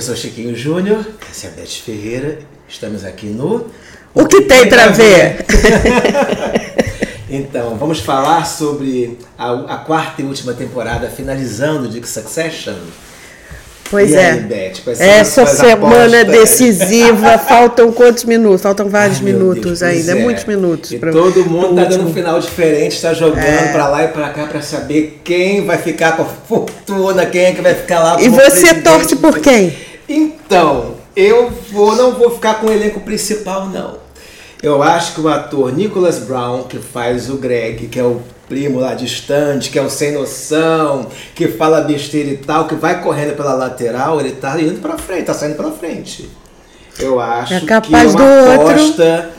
Eu sou Chiquinho Júnior, essa é a Beth Ferreira, estamos aqui no. O que tem para ver? então, vamos falar sobre a, a, quarta e última temporada, finalizando de Succession. Pois e é. Aí, Beth, Essa semana decisiva, faltam quantos minutos? Faltam vários Ai, minutos Deus, ainda, é. muitos minutos. E pra, todo mundo tá último. dando um final diferente, está jogando É. pra lá e pra cá pra saber quem vai ficar com a fortuna, quem é que vai ficar lá E você torce por quem? Então, eu vou, não vou ficar com o elenco principal, não. Eu acho que o ator Nicholas Brown, que faz o Greg, que é o primo lá distante, que é o sem noção, que fala besteira e tal, que vai correndo pela lateral, ele tá indo pra frente, tá saindo pela frente. Eu acho É que é capaz uma do outro. aposta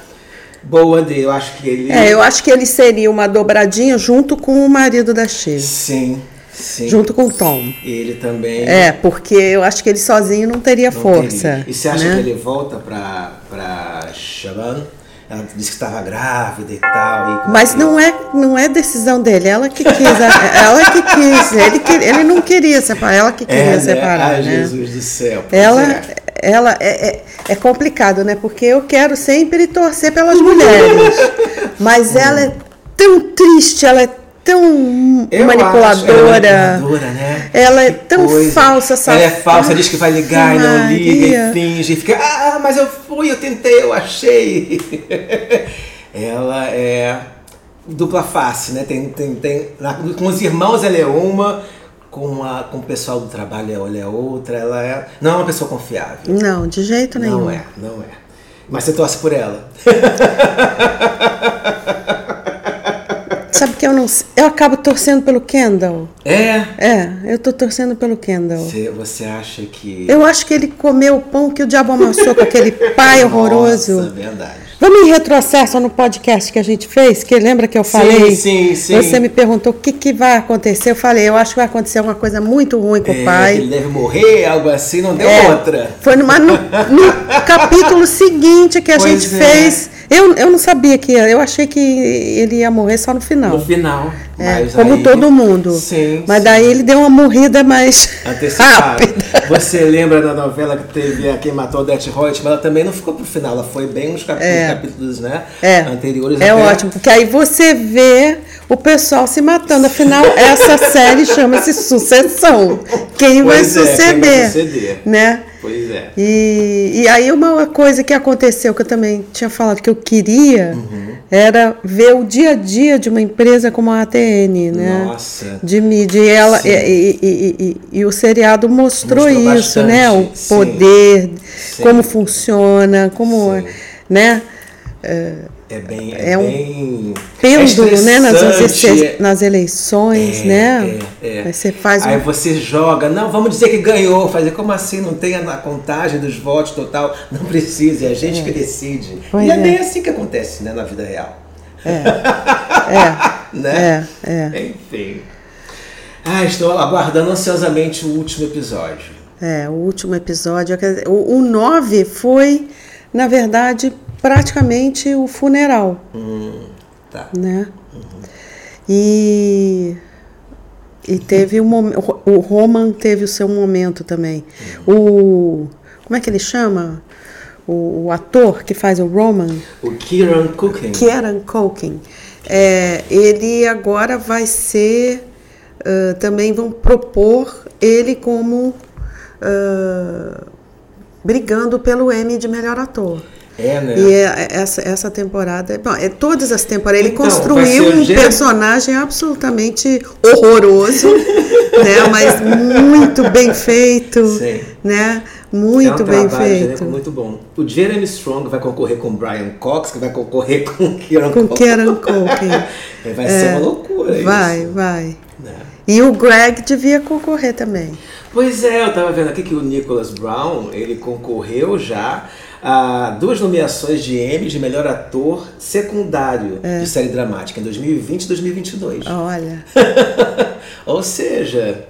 boa dele. Eu acho que ele. É, eu acho que ele seria uma dobradinha junto com o marido da Shiv, Sim, sim. junto com o Tom. Ele também. É, porque eu acho que ele sozinho não teria não força. teria. E você acha né? que ele volta pra, pra Shaban? Ela disse que estava grávida e tal. e- Mas não é, não é decisão dele, ela que quis, ela que quis, ele, que, ele não queria separar, ela que queria É, né? separar, Ai, né? Jesus do céu. Ela, é. ela é, é, é complicado, né? Porque eu quero sempre torcer pelas mulheres, mas ela é tão triste, ela é tão Eu manipuladora. ela é manipuladora, né? Ela é tão coisa. falsa, essa Ela é falsa, diz que vai ligar e não liga Maria. e finge, e fica, ah, mas eu fui, eu tentei, eu achei. ela é dupla face, né? Tem, tem, tem, com os irmãos ela é uma, com, a, com o pessoal do trabalho ela é outra, ela é, não é uma pessoa confiável. Não, de jeito nenhum. Não é, não é. Mas você torce por ela. Que eu não Eu acabo torcendo pelo Kendall. É? É, eu tô torcendo pelo Kendall. Você, você acha que. Eu acho que ele comeu o pão que o diabo amassou com aquele pai horroroso. Nossa, verdade. Vamos em retrocesso no podcast que a gente fez, que lembra que eu falei? sim, sim. Você me perguntou o que, que vai acontecer. Eu falei, eu acho que vai acontecer alguma coisa muito ruim com É, o pai. Ele deve morrer, algo assim, não deu É, outra. Foi numa- no, no capítulo seguinte que a Pois gente é. fez. Eu, eu não sabia que ia, eu achei que ele ia morrer só no final. No final. É, mas como aí- todo mundo. Sim. Mas sim. daí ele deu uma morrida mais Antecipado. rápida. Você lembra da novela que teve a Quem Matou Odete Reutemann? Ela também não ficou pro final, ela foi bem nos cap- É. capítulos né, É, anteriores. é até- ótimo, porque aí você vê o pessoal se matando. Afinal, essa série chama-se Sucessão. Quem vai é, quem vai suceder? suceder. Né? Pois é. E, e aí uma coisa que aconteceu, que eu também tinha falado que eu queria, Uhum. era ver o dia a dia de uma empresa como a ATN, né? Nossa. De mídia. E, ela, Sim. e, e- e- e- o seriado mostrou, Mostrou isso, né? O bastante, sim. poder, Sim. como funciona, como, Sim. né? É bem. É, É um bem Pêndulo, é né? Nas, nas eleições, É, né? é, é. Aí você faz Aí um... você joga, não, vamos dizer que ganhou. Fazer como assim? Não tem a contagem dos votos total. Não precisa, é a gente que decide. Pois e é, é. bem assim que acontece, né, na vida real. É, né? é, é. Enfim. Ah, estou aguardando ansiosamente o último episódio. É, o último episódio. O, o 9 foi, na verdade, praticamente o funeral, Hum, tá. né? E, e teve um momento. O Roman teve o seu momento também. O. Como é que ele chama? O, o ator que faz o Roman, O Kieran Cooking. Kieran Culkin, é, ele agora vai ser. ah, também vão propor ele como. ah, brigando pelo Emmy de melhor ator. É, né? E é- essa, essa temporada. Bom, é todas as temporadas. Ele Então, vai construiu um personagem absolutamente horroroso, né? Mas muito bem feito. Sim. Né? é Muito um bem trabalho feito. muito bom. O Jeremy Strong vai concorrer com o Brian Cox, que vai concorrer com o Kieran Com. Kieran Culkin. É, Vai ser uma loucura Vai, isso. vai. né? E o Greg devia concorrer também. Pois é, eu tava vendo aqui que o Nicholas Brown, ele concorreu já a duas nomeações de Emmy de melhor ator secundário É. de série dramática em 2020 e 2022. Olha. Ou seja,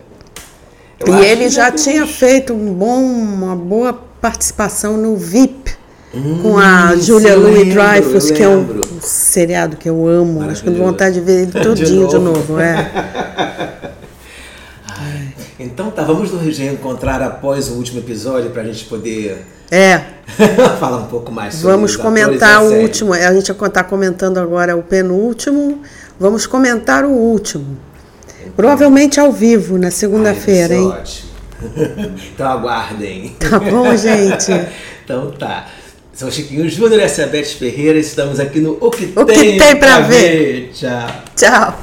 e ele já tinha feito um bom, uma boa participação no VIP. Hum, com a isso Julia Louis Dreyfus, que é um seriado que eu amo. Acho que eu tenho vontade de ver ele De todinho de novo. novo. é. Então tá, vamos nos reencontrar após o último episódio pra gente poder É, falar um pouco mais sobre vamos comentar o último. A gente vai estar comentando agora o penúltimo. Vamos comentar o último. Provavelmente ao vivo, na segunda-feira, Ai, hein? Ótimo. então aguardem. Tá bom, gente? então tá. Sou o Chiquinho Júnior, essa é a Beth Ferreira. Estamos aqui no O que, O que tem pra ver? Tchau. Tchau.